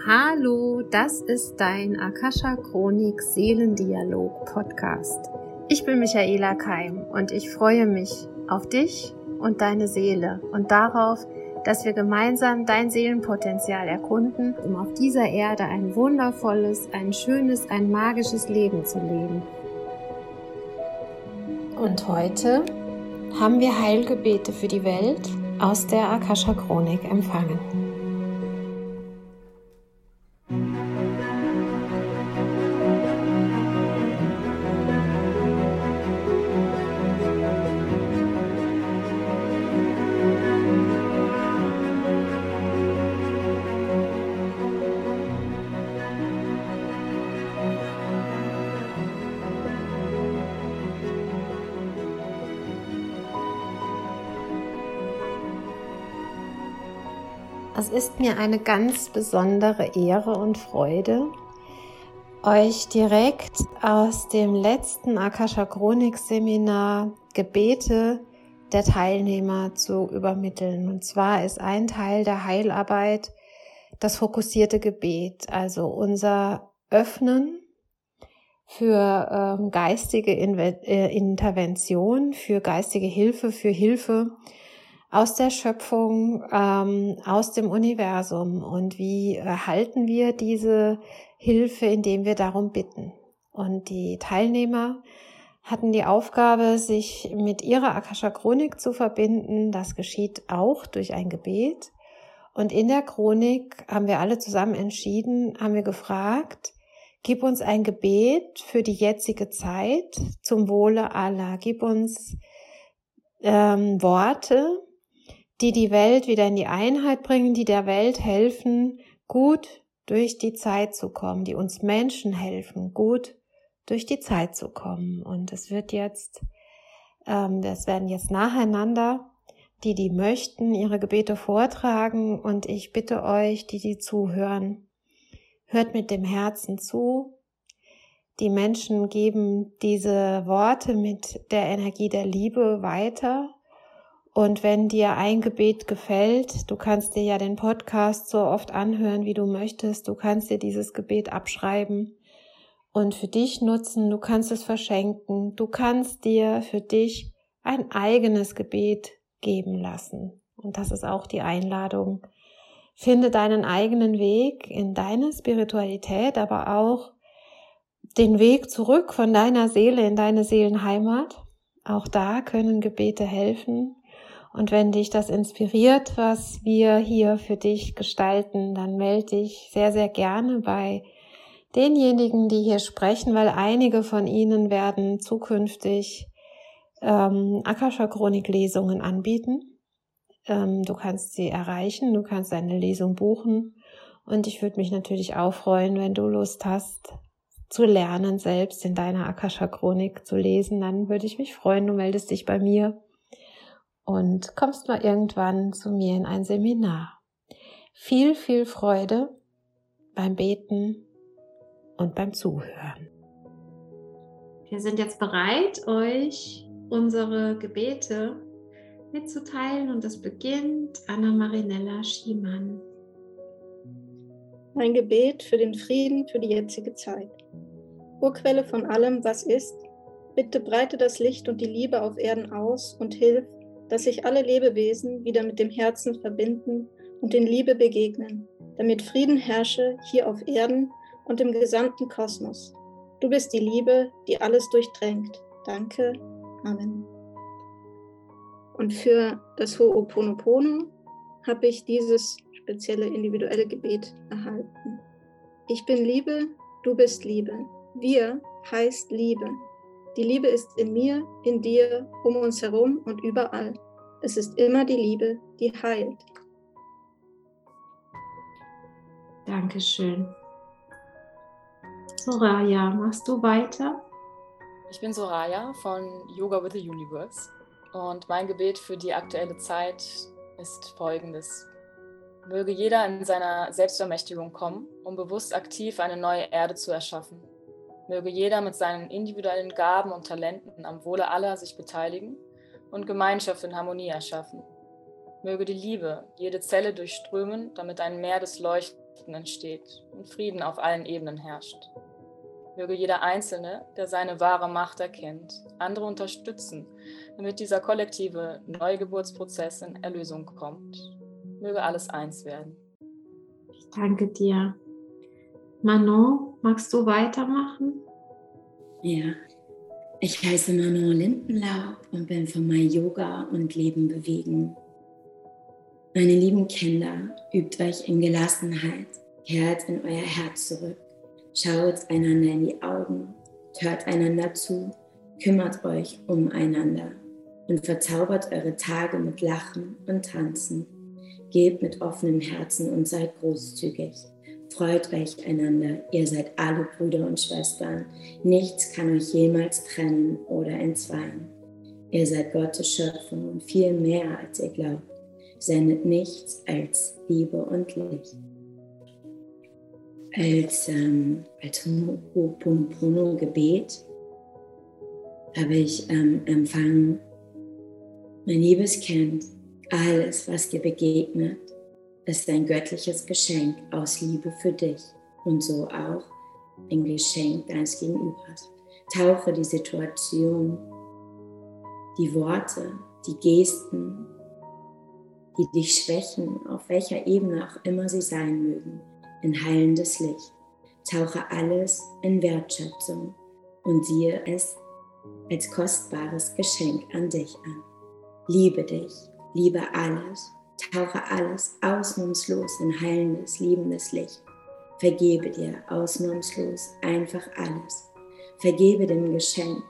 Hallo, das ist dein Akasha Chronik Seelendialog Podcast. Ich bin Michaela Keim und ich freue mich auf dich und deine Seele und darauf, dass wir gemeinsam dein Seelenpotenzial erkunden, um auf dieser Erde ein wundervolles, ein schönes, ein magisches Leben zu leben. Und heute haben wir Heilgebete für die Welt aus der Akasha Chronik empfangen. Ist mir eine ganz besondere Ehre und Freude, euch direkt aus dem letzten Akasha Chronik Seminar Gebete der Teilnehmer zu übermitteln. Und zwar ist ein Teil der Heilarbeit das fokussierte Gebet, also unser Öffnen für ähm, geistige Inve äh, Intervention, für geistige Hilfe, für Hilfe aus der Schöpfung, ähm, aus dem Universum und wie erhalten wir diese Hilfe, indem wir darum bitten. Und die Teilnehmer hatten die Aufgabe, sich mit ihrer Akasha Chronik zu verbinden. Das geschieht auch durch ein Gebet. Und in der Chronik haben wir alle zusammen entschieden, haben wir gefragt, gib uns ein Gebet für die jetzige Zeit zum Wohle aller. Gib uns ähm, Worte, die die Welt wieder in die Einheit bringen, die der Welt helfen, gut durch die Zeit zu kommen, die uns Menschen helfen, gut durch die Zeit zu kommen. Und es wird jetzt, ähm, das werden jetzt nacheinander die, die möchten, ihre Gebete vortragen. Und ich bitte euch, die, die zuhören, hört mit dem Herzen zu. Die Menschen geben diese Worte mit der Energie der Liebe weiter und wenn dir ein Gebet gefällt, du kannst dir ja den Podcast so oft anhören, wie du möchtest, du kannst dir dieses Gebet abschreiben und für dich nutzen, du kannst es verschenken, du kannst dir für dich ein eigenes Gebet geben lassen. Und das ist auch die Einladung. Finde deinen eigenen Weg in deine Spiritualität, aber auch den Weg zurück von deiner Seele in deine Seelenheimat. Auch da können Gebete helfen. Und wenn dich das inspiriert, was wir hier für dich gestalten, dann melde dich sehr, sehr gerne bei denjenigen, die hier sprechen, weil einige von ihnen werden zukünftig ähm, Akasha Chronik Lesungen anbieten. Ähm, du kannst sie erreichen, du kannst eine Lesung buchen. Und ich würde mich natürlich auch freuen, wenn du Lust hast zu lernen, selbst in deiner Akasha Chronik zu lesen, dann würde ich mich freuen, du meldest dich bei mir und kommst mal irgendwann zu mir in ein Seminar. Viel, viel Freude beim Beten und beim Zuhören. Wir sind jetzt bereit, euch unsere Gebete mitzuteilen und es beginnt Anna Marinella Schiemann. Mein Gebet für den Frieden für die jetzige Zeit. Urquelle von allem, was ist, bitte breite das Licht und die Liebe auf Erden aus und hilf, dass sich alle Lebewesen wieder mit dem Herzen verbinden und in Liebe begegnen, damit Frieden herrsche hier auf Erden und im gesamten Kosmos. Du bist die Liebe, die alles durchdrängt. Danke. Amen. Und für das Ho'oponopono habe ich dieses spezielle individuelle Gebet erhalten. Ich bin Liebe, du bist Liebe. Wir heißt Liebe. Die Liebe ist in mir, in dir, um uns herum und überall. Es ist immer die Liebe, die heilt. Dankeschön. Soraya, machst du weiter? Ich bin Soraya von Yoga with the Universe und mein Gebet für die aktuelle Zeit ist folgendes. Möge jeder in seiner Selbstermächtigung kommen, um bewusst aktiv eine neue Erde zu erschaffen. Möge jeder mit seinen individuellen Gaben und Talenten am Wohle aller sich beteiligen und Gemeinschaft in Harmonie erschaffen. Möge die Liebe jede Zelle durchströmen, damit ein Meer des Konflikten entsteht und Frieden auf allen Ebenen herrscht. Möge jeder Einzelne, der seine wahre Macht erkennt, andere unterstützen, damit dieser kollektive Neugeburtsprozess in Erlösung kommt. Möge alles eins werden. Ich danke dir. Manon, magst du weitermachen? Ja, ich heiße Manon Lindenlaub und bin von My Yoga und Leben bewegen. Meine lieben Kinder, übt euch in Gelassenheit, kehrt in euer Herz zurück, schaut einander in die Augen, hört einander zu, kümmert euch umeinander und verzaubert eure Tage mit Lachen und Tanzen. Gebt mit offenem Herzen und seid großzügig. Freut euch einander, ihr seid alle Brüder und Schwestern. Nichts kann euch jemals trennen oder entzweien. Ihr seid Gottes Schöpfung und viel mehr als ihr glaubt. Sendet nichts als Liebe und Licht. Als, ähm, als Ho'oponopono-Gebet habe ich ähm, empfangen, mein liebes Kind, alles, was dir begegnet, ist ein göttliches Geschenk aus Liebe für dich und so auch ein Geschenk deines Gegenübers. Tauche die Situation, die Worte, die Gesten, die dich schwächen, auf welcher Ebene auch immer sie sein mögen, in heilendes Licht. Tauche alles in Wertschätzung und siehe es als kostbares Geschenk an dich an. Liebe dich, liebe alles Tauche alles ausnahmslos in heilendes, liebendes Licht. Vergebe dir ausnahmslos einfach alles. Vergebe dem Geschenk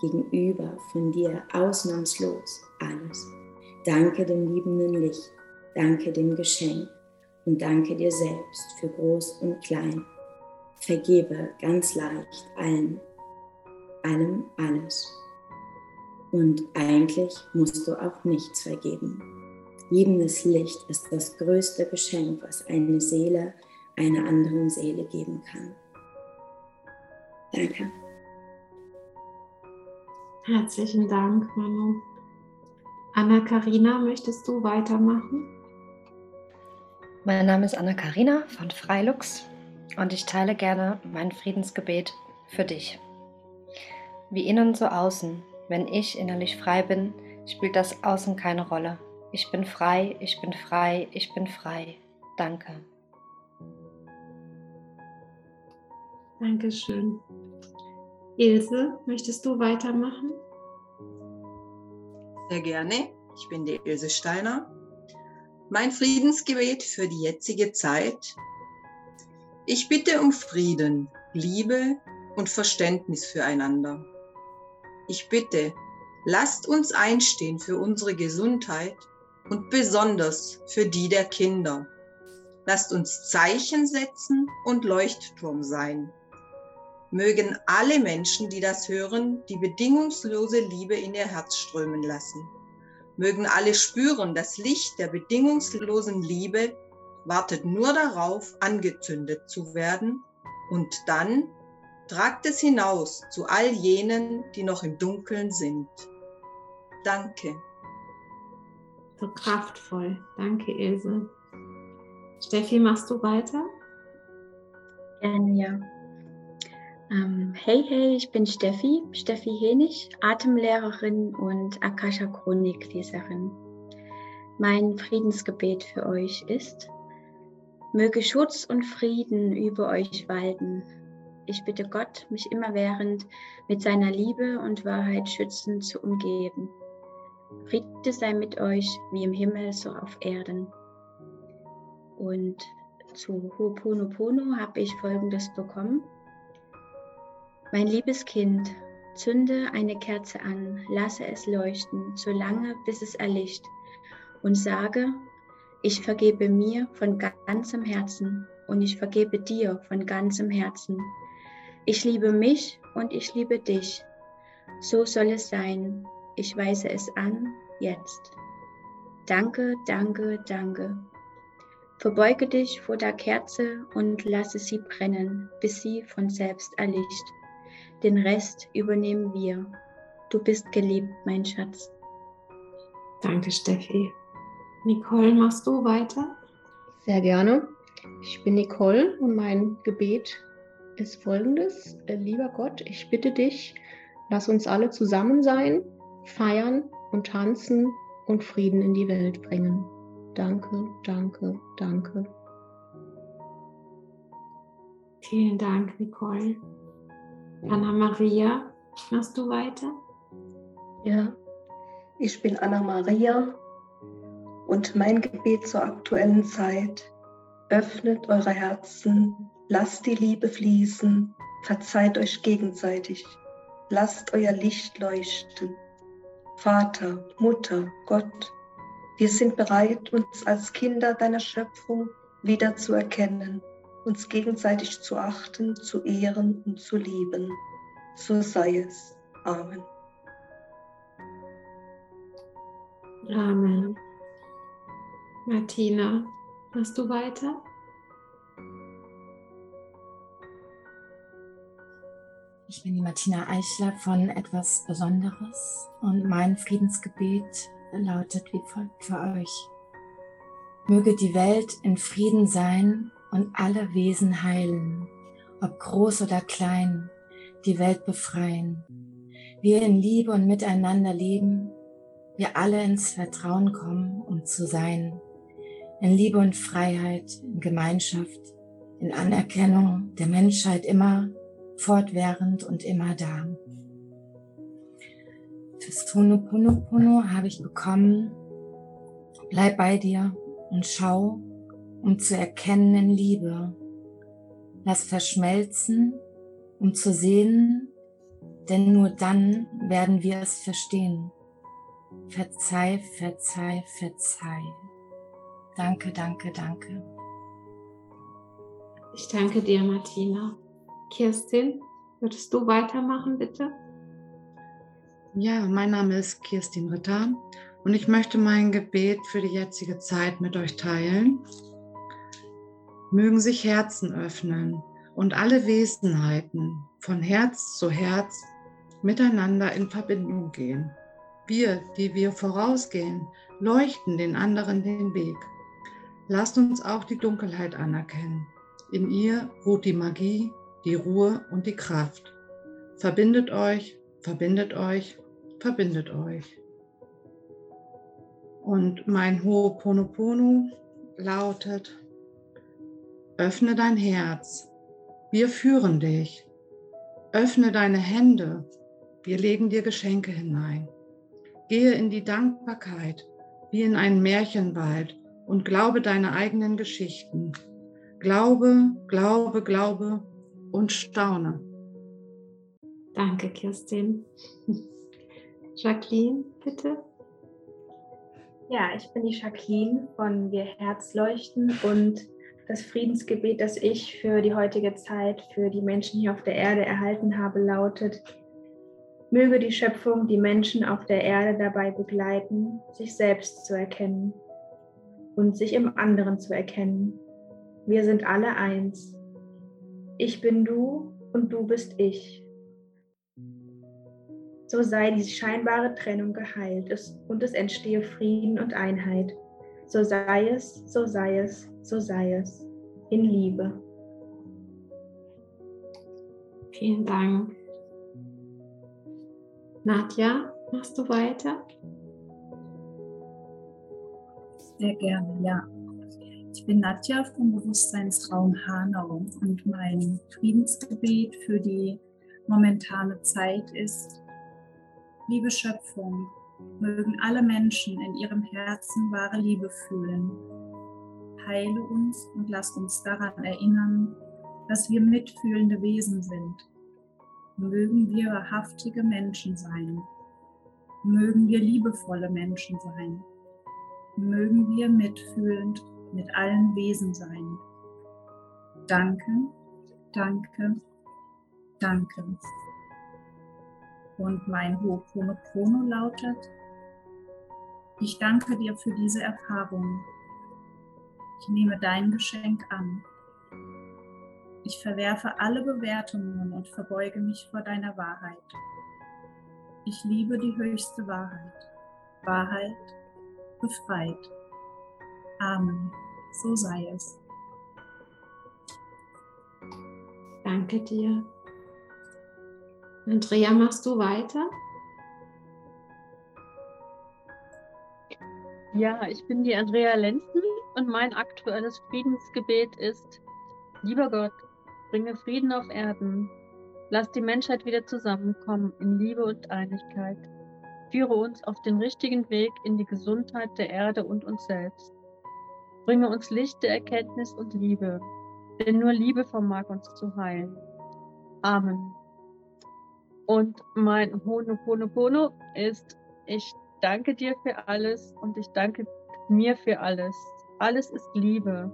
gegenüber von dir ausnahmslos alles. Danke dem liebenden Licht, danke dem Geschenk und danke dir selbst für groß und klein. Vergebe ganz leicht allen, allem alles. Und eigentlich musst du auch nichts vergeben. Liebendes Licht ist das größte Geschenk, was eine Seele einer anderen Seele geben kann. Danke. Herzlichen Dank, Manu. Anna-Karina, möchtest du weitermachen? Mein Name ist Anna-Karina von Freilux und ich teile gerne mein Friedensgebet für dich. Wie innen so außen, wenn ich innerlich frei bin, spielt das Außen keine Rolle. Ich bin frei, ich bin frei, ich bin frei. Danke. Dankeschön. Ilse, möchtest du weitermachen? Sehr gerne. Ich bin die Ilse Steiner. Mein Friedensgebet für die jetzige Zeit. Ich bitte um Frieden, Liebe und Verständnis füreinander. Ich bitte, lasst uns einstehen für unsere Gesundheit und besonders für die der Kinder. Lasst uns Zeichen setzen und Leuchtturm sein. Mögen alle Menschen, die das hören, die bedingungslose Liebe in ihr Herz strömen lassen. Mögen alle spüren, das Licht der bedingungslosen Liebe wartet nur darauf, angezündet zu werden. Und dann tragt es hinaus zu all jenen, die noch im Dunkeln sind. Danke so kraftvoll. Danke, Ilse. Steffi, machst du weiter? Gerne, ja. Ähm, hey, hey, ich bin Steffi, Steffi Henich, Atemlehrerin und Akasha Chronikleserin. Mein Friedensgebet für euch ist, möge Schutz und Frieden über euch walten. Ich bitte Gott, mich immerwährend mit seiner Liebe und Wahrheit schützend zu umgeben. Friede sei mit euch, wie im Himmel, so auf Erden. Und zu Ho'oponopono habe ich Folgendes bekommen. Mein liebes Kind, zünde eine Kerze an, lasse es leuchten, so lange bis es erlicht, und sage, ich vergebe mir von ganzem Herzen und ich vergebe dir von ganzem Herzen. Ich liebe mich und ich liebe dich. So soll es sein, ich weise es an, jetzt. Danke, danke, danke. Verbeuge dich vor der Kerze und lasse sie brennen, bis sie von selbst erlicht. Den Rest übernehmen wir. Du bist geliebt, mein Schatz. Danke, Steffi. Nicole, machst du weiter? Sehr gerne. Ich bin Nicole und mein Gebet ist folgendes. Äh, lieber Gott, ich bitte dich, lass uns alle zusammen sein, feiern und tanzen und Frieden in die Welt bringen. Danke, danke, danke. Vielen Dank, Nicole. Anna-Maria, machst du weiter? Ja, ich bin Anna-Maria und mein Gebet zur aktuellen Zeit. Öffnet eure Herzen, lasst die Liebe fließen, verzeiht euch gegenseitig, lasst euer Licht leuchten. Vater, Mutter, Gott, wir sind bereit, uns als Kinder deiner Schöpfung wieder zu erkennen, uns gegenseitig zu achten, zu ehren und zu lieben. So sei es. Amen. Amen. Martina, machst du weiter? Ich bin die Martina Eichler von Etwas Besonderes und mein Friedensgebet lautet wie folgt für euch. Möge die Welt in Frieden sein und alle Wesen heilen, ob groß oder klein, die Welt befreien. Wir in Liebe und miteinander leben, wir alle ins Vertrauen kommen, um zu sein in Liebe und Freiheit, in Gemeinschaft, in Anerkennung der Menschheit immer fortwährend und immer da. Fürs Honoponopono habe ich bekommen, bleib bei dir und schau, um zu erkennen in Liebe. Lass verschmelzen, um zu sehen, denn nur dann werden wir es verstehen. Verzeih, verzeih, verzeih. Danke, danke, danke. Ich danke dir, Martina. Kirstin, würdest du weitermachen, bitte? Ja, mein Name ist Kirstin Ritter und ich möchte mein Gebet für die jetzige Zeit mit euch teilen. Mögen sich Herzen öffnen und alle Wesenheiten von Herz zu Herz miteinander in Verbindung gehen. Wir, die wir vorausgehen, leuchten den anderen den Weg. Lasst uns auch die Dunkelheit anerkennen. In ihr ruht die Magie, die Ruhe und die Kraft. Verbindet euch, verbindet euch, verbindet euch. Und mein Ho'oponopono lautet, öffne dein Herz, wir führen dich. Öffne deine Hände, wir legen dir Geschenke hinein. Gehe in die Dankbarkeit wie in einen Märchenwald und glaube deine eigenen Geschichten. Glaube, glaube, glaube und staune. Danke, Kirstin. Jacqueline, bitte. Ja, ich bin die Jacqueline von Wir Herzleuchten und das Friedensgebet, das ich für die heutige Zeit, für die Menschen hier auf der Erde erhalten habe, lautet, möge die Schöpfung die Menschen auf der Erde dabei begleiten, sich selbst zu erkennen und sich im anderen zu erkennen. Wir sind alle eins. Ich bin du und du bist ich. So sei die scheinbare Trennung geheilt und es entstehe Frieden und Einheit. So sei es, so sei es, so sei es. In Liebe. Vielen Dank. Nadja, machst du weiter? Sehr gerne, ja. Ich bin Nadja vom Bewusstseinsraum Hanau und mein Friedensgebet für die momentane Zeit ist, liebe Schöpfung, mögen alle Menschen in ihrem Herzen wahre Liebe fühlen. Heile uns und lass uns daran erinnern, dass wir mitfühlende Wesen sind. Mögen wir wahrhaftige Menschen sein. Mögen wir liebevolle Menschen sein mögen wir mitfühlend mit allen Wesen sein. Danke, danke, danke. Und mein Ho'oponopono lautet, ich danke dir für diese Erfahrung. Ich nehme dein Geschenk an. Ich verwerfe alle Bewertungen und verbeuge mich vor deiner Wahrheit. Ich liebe die höchste Wahrheit. Wahrheit befreit. Amen. So sei es. Danke dir. Andrea, machst du weiter? Ja, ich bin die Andrea Lenzen und mein aktuelles Friedensgebet ist, lieber Gott, bringe Frieden auf Erden, lass die Menschheit wieder zusammenkommen in Liebe und Einigkeit, führe uns auf den richtigen Weg in die Gesundheit der Erde und uns selbst, bringe uns Licht der Erkenntnis und Liebe, denn nur Liebe vermag uns zu heilen. Amen. Und mein Honoponopono ist, ich danke dir für alles und ich danke mir für alles. Alles ist Liebe.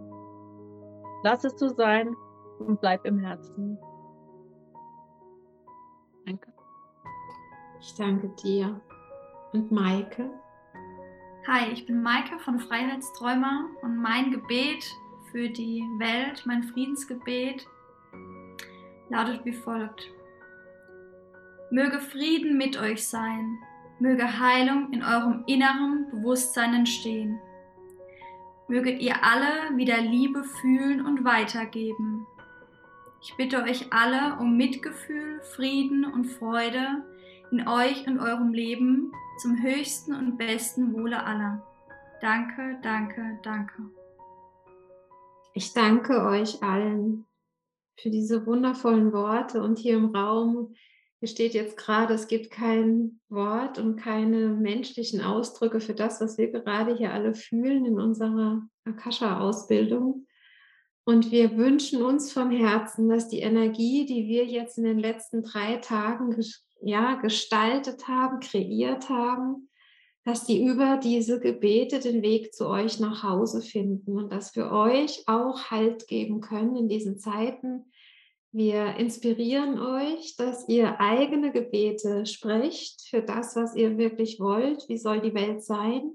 Lass es so sein und bleib im Herzen. Danke. Ich danke dir. Und Maike? Hi, ich bin Maike von Freiheitsträumer und mein Gebet für die Welt, mein Friedensgebet lautet wie folgt. Möge Frieden mit euch sein, möge Heilung in eurem inneren Bewusstsein entstehen. Möget ihr alle wieder Liebe fühlen und weitergeben. Ich bitte euch alle um Mitgefühl, Frieden und Freude in euch und eurem Leben zum höchsten und besten Wohle aller. Danke, danke, danke. Ich danke euch allen für diese wundervollen Worte und hier im Raum hier steht jetzt gerade, es gibt kein Wort und keine menschlichen Ausdrücke für das, was wir gerade hier alle fühlen in unserer Akasha-Ausbildung. Und wir wünschen uns vom Herzen, dass die Energie, die wir jetzt in den letzten drei Tagen ja, gestaltet haben, kreiert haben, dass die über diese Gebete den Weg zu euch nach Hause finden und dass wir euch auch Halt geben können in diesen Zeiten, wir inspirieren euch, dass ihr eigene Gebete sprecht für das, was ihr wirklich wollt. Wie soll die Welt sein?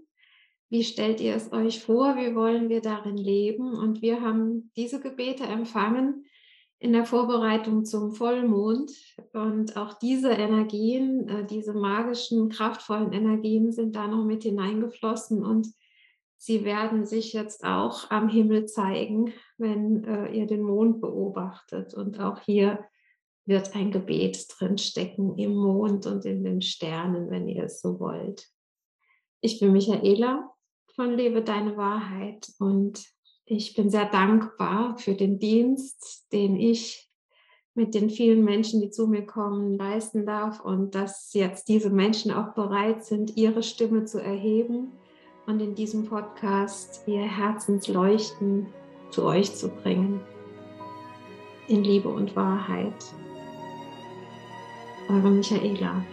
Wie stellt ihr es euch vor? Wie wollen wir darin leben? Und wir haben diese Gebete empfangen in der Vorbereitung zum Vollmond. Und auch diese Energien, äh, diese magischen, kraftvollen Energien sind da noch mit hineingeflossen und Sie werden sich jetzt auch am Himmel zeigen, wenn äh, ihr den Mond beobachtet. Und auch hier wird ein Gebet drin stecken im Mond und in den Sternen, wenn ihr es so wollt. Ich bin Michaela von Lebe deine Wahrheit und ich bin sehr dankbar für den Dienst, den ich mit den vielen Menschen, die zu mir kommen, leisten darf und dass jetzt diese Menschen auch bereit sind, ihre Stimme zu erheben und in diesem Podcast ihr Herzensleuchten zu euch zu bringen. In Liebe und Wahrheit. Eure Michaela.